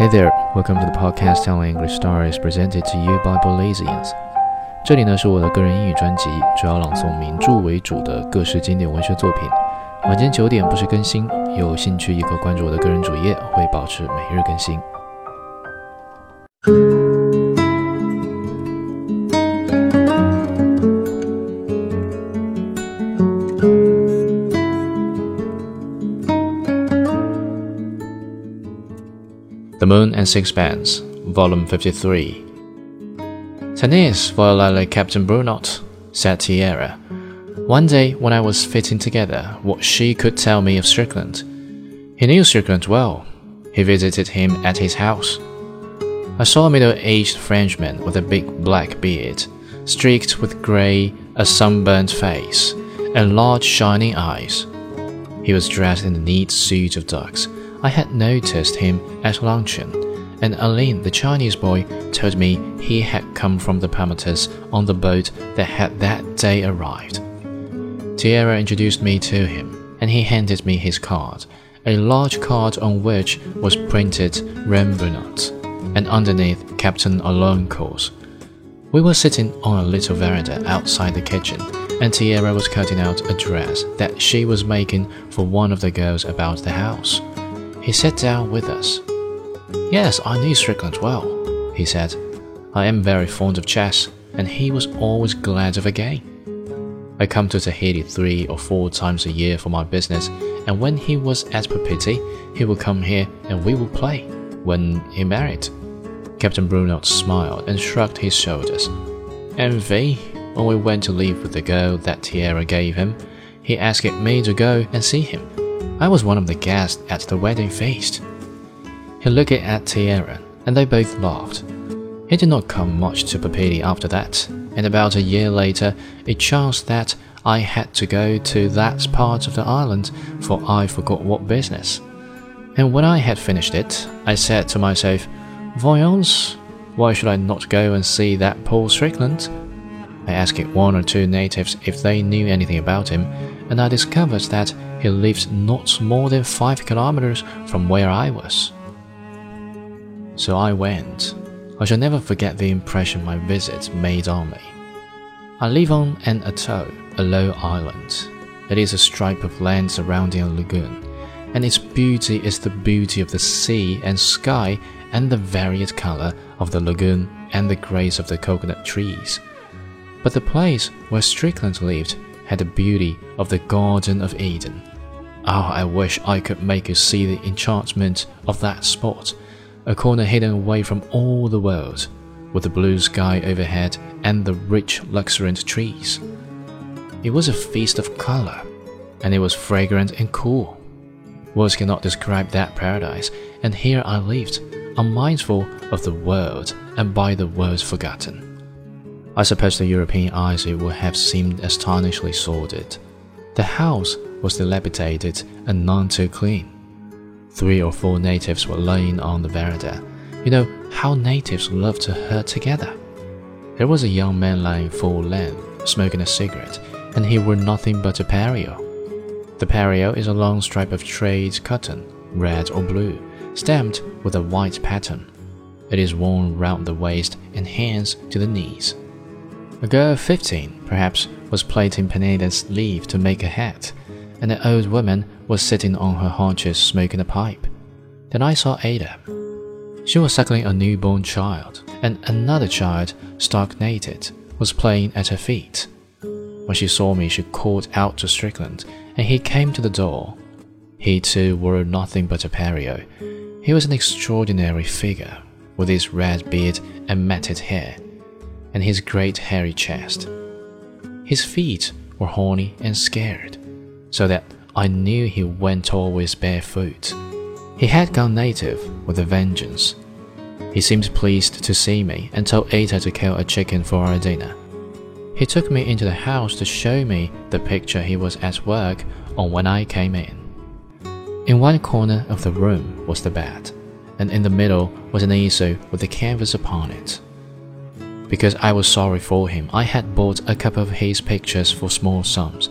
Hey there, welcome to the podcast telling English stories presented to you by Belizeans。这里呢是我的个人英语专辑，主要朗诵名著为主的各式经典文学作品。晚间九点不时更新，有兴趣也可关注我的个人主页，会保持每日更新。Moon and Sixpence, Volume 53. Tenez, voila Captain Brunot, said Tiare. One day, when I was fitting together what she could tell me of Strickland, he knew Strickland well. He visited him at his house. I saw a middle aged Frenchman with a big black beard, streaked with grey, a sunburnt face, and large shining eyes. He was dressed in a neat suit of ducks I had noticed him at luncheon, and Aline, the Chinese boy, told me he had come from the Paumotus on the boat that had that day arrived. Tiare introduced me to him, and he handed me his card, a large card on which was printed Rene Brunot, and underneath Captain au Long Cours. We were sitting on a little veranda outside the kitchen, and Tiare was cutting out a dress that she was making for one of the girls about the house. He sat down with us. Yes, I knew Strickland well, he said. I am very fond of chess, and he was always glad of a game. I come to Tahiti three or four times a year for my business, and when he was at Papeete, he would come here and we would play. When he married, Captain Brunot smiled and shrugged his shoulders. V, when we went to live with the girl that Tiare gave him, he asked me to go and see him. I was one of the guests at the wedding feast. He looked at Tiare, and they both laughed. He did not come much to Papeete after that, and about a year later, it chanced that I had to go to that part of the island, for I forgot what business. And when I had finished it, I said to myself, Voyons, why should I not go and see that Paul Strickland? I asked one or two natives if they knew anything about him, and I discovered that he lived not more than five kilometers from where I was. So I went. I shall never forget the impression my visit made on me. I live on an atoll, a low island. It is a stripe of land surrounding a lagoon, and its beauty is the beauty of the sea and sky and the varied color of the lagoon and the grace of the coconut trees. But the place where Strickland lived had the beauty of the Garden of Eden. Oh, I wish I could make you see the enchantment of that spot, a corner hidden away from all the world, with the blue sky overhead and the rich, luxuriant trees. It was a feast of color, and it was fragrant and cool. Words cannot describe that paradise, and here I lived, unmindful of the world and by the world forgotten. I suppose to European eyes it would have seemed astonishingly sordid. The house was dilapidated and none too clean. Three or four natives were lying on the veranda. You know how natives love to herd together. There was a young man lying full length, smoking a cigarette, and he wore nothing but a pareo. The pareo is a long stripe of trade cotton, red or blue, stamped with a white pattern. It is worn round the waist and hands to the knees. A girl of fifteen, perhaps, was plaiting pandanus leaf to make a hat, and an old woman was sitting on her haunches smoking a pipe. Then I saw Ata. She was suckling a newborn child, and another child, stark naked, was playing at her feet. When she saw me, she called out to Strickland, and he came to the door. He too wore nothing but a pareo. He was an extraordinary figure, with his red beard and matted hair and his great hairy chest. His feet were horny and scared, so that I knew he went always barefoot. He had gone native with a vengeance. He seemed pleased to see me and told Ata to kill a chicken for our dinner. He took me into the house to show me the picture he was at work on when I came in. In one corner of the room was the bed, and in the middle was an easel with a canvas upon it. Because I was sorry for him, I had bought a couple of his pictures for small sums,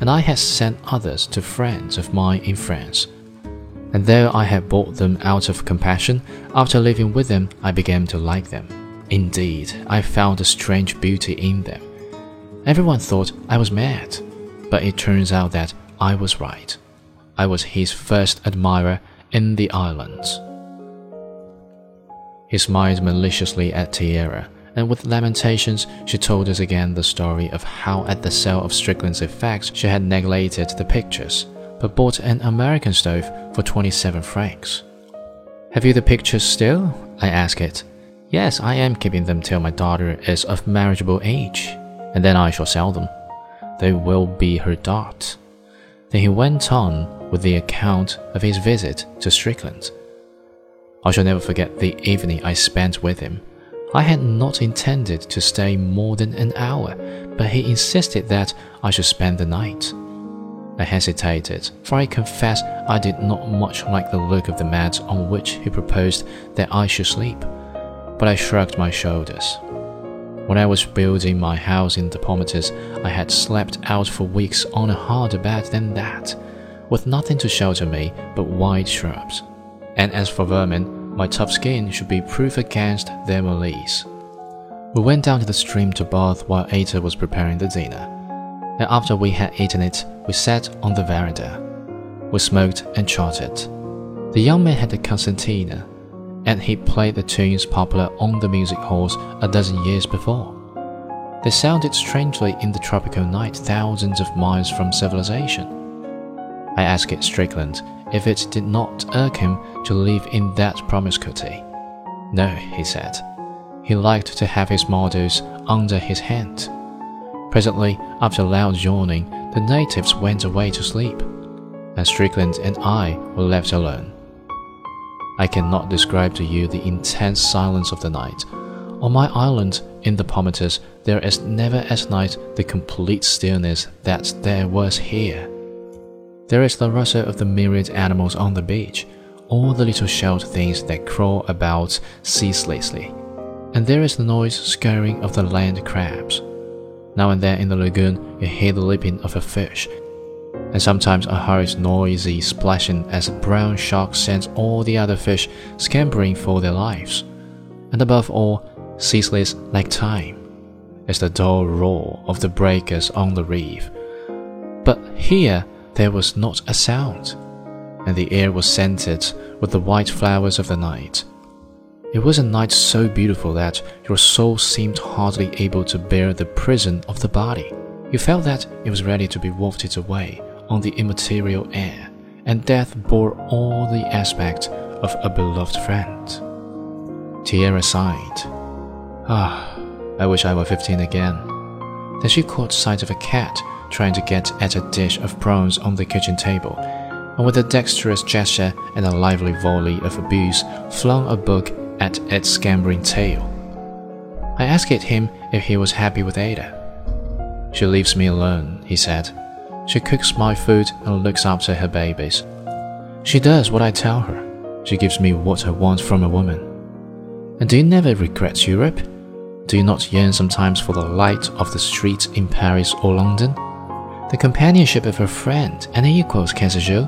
and I had sent others to friends of mine in France. and though I had bought them out of compassion, after living with them I began to like them. Indeed, I found a strange beauty in them. Everyone thought I was mad, but it turns out that I was right. I was his first admirer in the islands. He smiled maliciously at Tiare, and with lamentations she told us again the story of how at the sale of Strickland's effects she had neglected the pictures, but bought an American stove for 27 francs. Have you the pictures still? I asked it. Yes, I am keeping them till my daughter is of marriageable age, and then I shall sell them. They will be her dot. Then he went on with the account of his visit to Strickland. I shall never forget the evening I spent with him. I had not intended to stay more than an hour, but he insisted that I should spend the night. I hesitated, for I confess I did not much like the look of the mat on which he proposed that I should sleep, but I shrugged my shoulders. When I was building my house in the Paumotus, I had slept out for weeks on a harder bed than that, with nothing to shelter me but wide shrubs. And as for vermin, my tough skin should be proof against their malice. We went down to the stream to bath while Ata was preparing the dinner. And after we had eaten it, we sat on the veranda. We smoked and chatted. The young man had a concertina, and he played the tunes popular on the music halls a dozen years before. They sounded strangely in the tropical night thousands of miles from civilization. I asked Strickland if it did not irk him to live in that promiscuity. No, he said. He liked to have his models under his hand. Presently, after loud yawning, the natives went away to sleep, and Strickland and I were left alone. I cannot describe to you the intense silence of the night. On my island in the Paumotus, there is never at night the complete stillness that there was here. There is the rustle of the myriad animals on the beach, all the little shelled things that crawl about ceaselessly, and there is the noise scurrying of the land crabs. Now and then in the lagoon, you hear the leaping of a fish, and sometimes a hurried, noisy splashing as a brown shark sends all the other fish scampering for their lives. And above all, ceaseless like time, is the dull roar of the breakers on the reef. But here, there was not a sound, and the air was scented with the white flowers of the night. It was a night so beautiful that your soul seemed hardly able to bear the prison of the body. You felt that it was ready to be wafted away on the immaterial air, and death bore all the aspect of a beloved friend. Tiare sighed. Ah, I wish I were fifteen again. Then she caught sight of a cat trying to get at a dish of prawns on the kitchen table, and with a dexterous gesture and a lively volley of abuse, flung a book at its scampering tail. I asked him if he was happy with Ata. She leaves me alone, he said. She cooks my food and looks after her babies. She does what I tell her. She gives me what I want from a woman. And do you never regret Europe? Do you not yearn sometimes for the light of the streets in Paris or London? The companionship of her friend and equals Cassagel,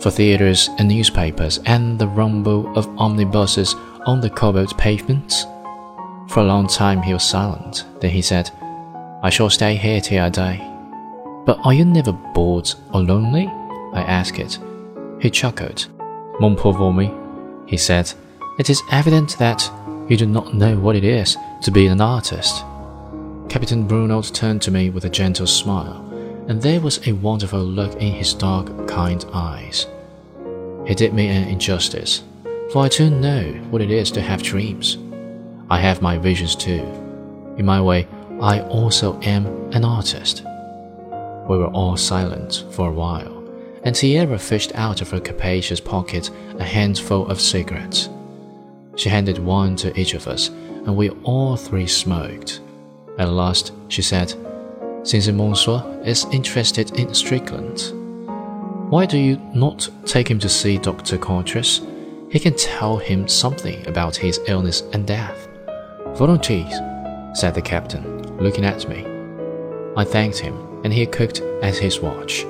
for theaters and newspapers, and the rumble of omnibuses on the cobbled pavements. For a long time he was silent. Then he said, I shall stay here till I die. But are you never bored or lonely? I asked it. He chuckled. Mon pauvre ami, he said, it is evident that you do not know what it is to be an artist. Captain Brunot turned to me with a gentle smile and there was a wonderful look in his dark, kind eyes. He did me an injustice, for I too know what it is to have dreams. I have my visions too. In my way, I also am an artist. We were all silent for a while, and Tiare fished out of her capacious pocket a handful of cigarettes. She handed one to each of us, and we all three smoked. At last, she said, since Monsieur is interested in Strickland. Why do you not take him to see Dr. Coutras? He can tell him something about his illness and death. Volontiers, said the captain, looking at me. I thanked him, and he cooked at his watch.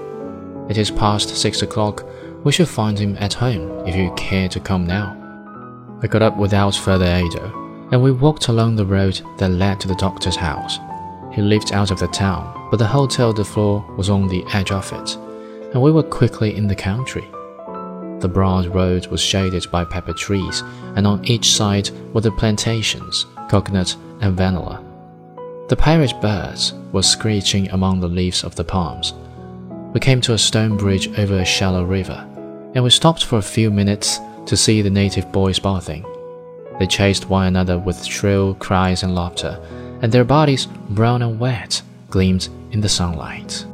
It is past six o'clock. We should find him at home if you care to come now. I got up without further ado, and we walked along the road that led to the doctor's house. He lived out of the town, but the Hotel de Flore was on the edge of it, and we were quickly in the country. The broad road was shaded by pepper trees, and on each side were the plantations, coconut and vanilla. The parrot birds were screeching among the leaves of the palms. We came to a stone bridge over a shallow river, and we stopped for a few minutes to see the native boys bathing. They chased one another with shrill cries and laughter, and their bodies, brown and wet, gleamed in the sunlight.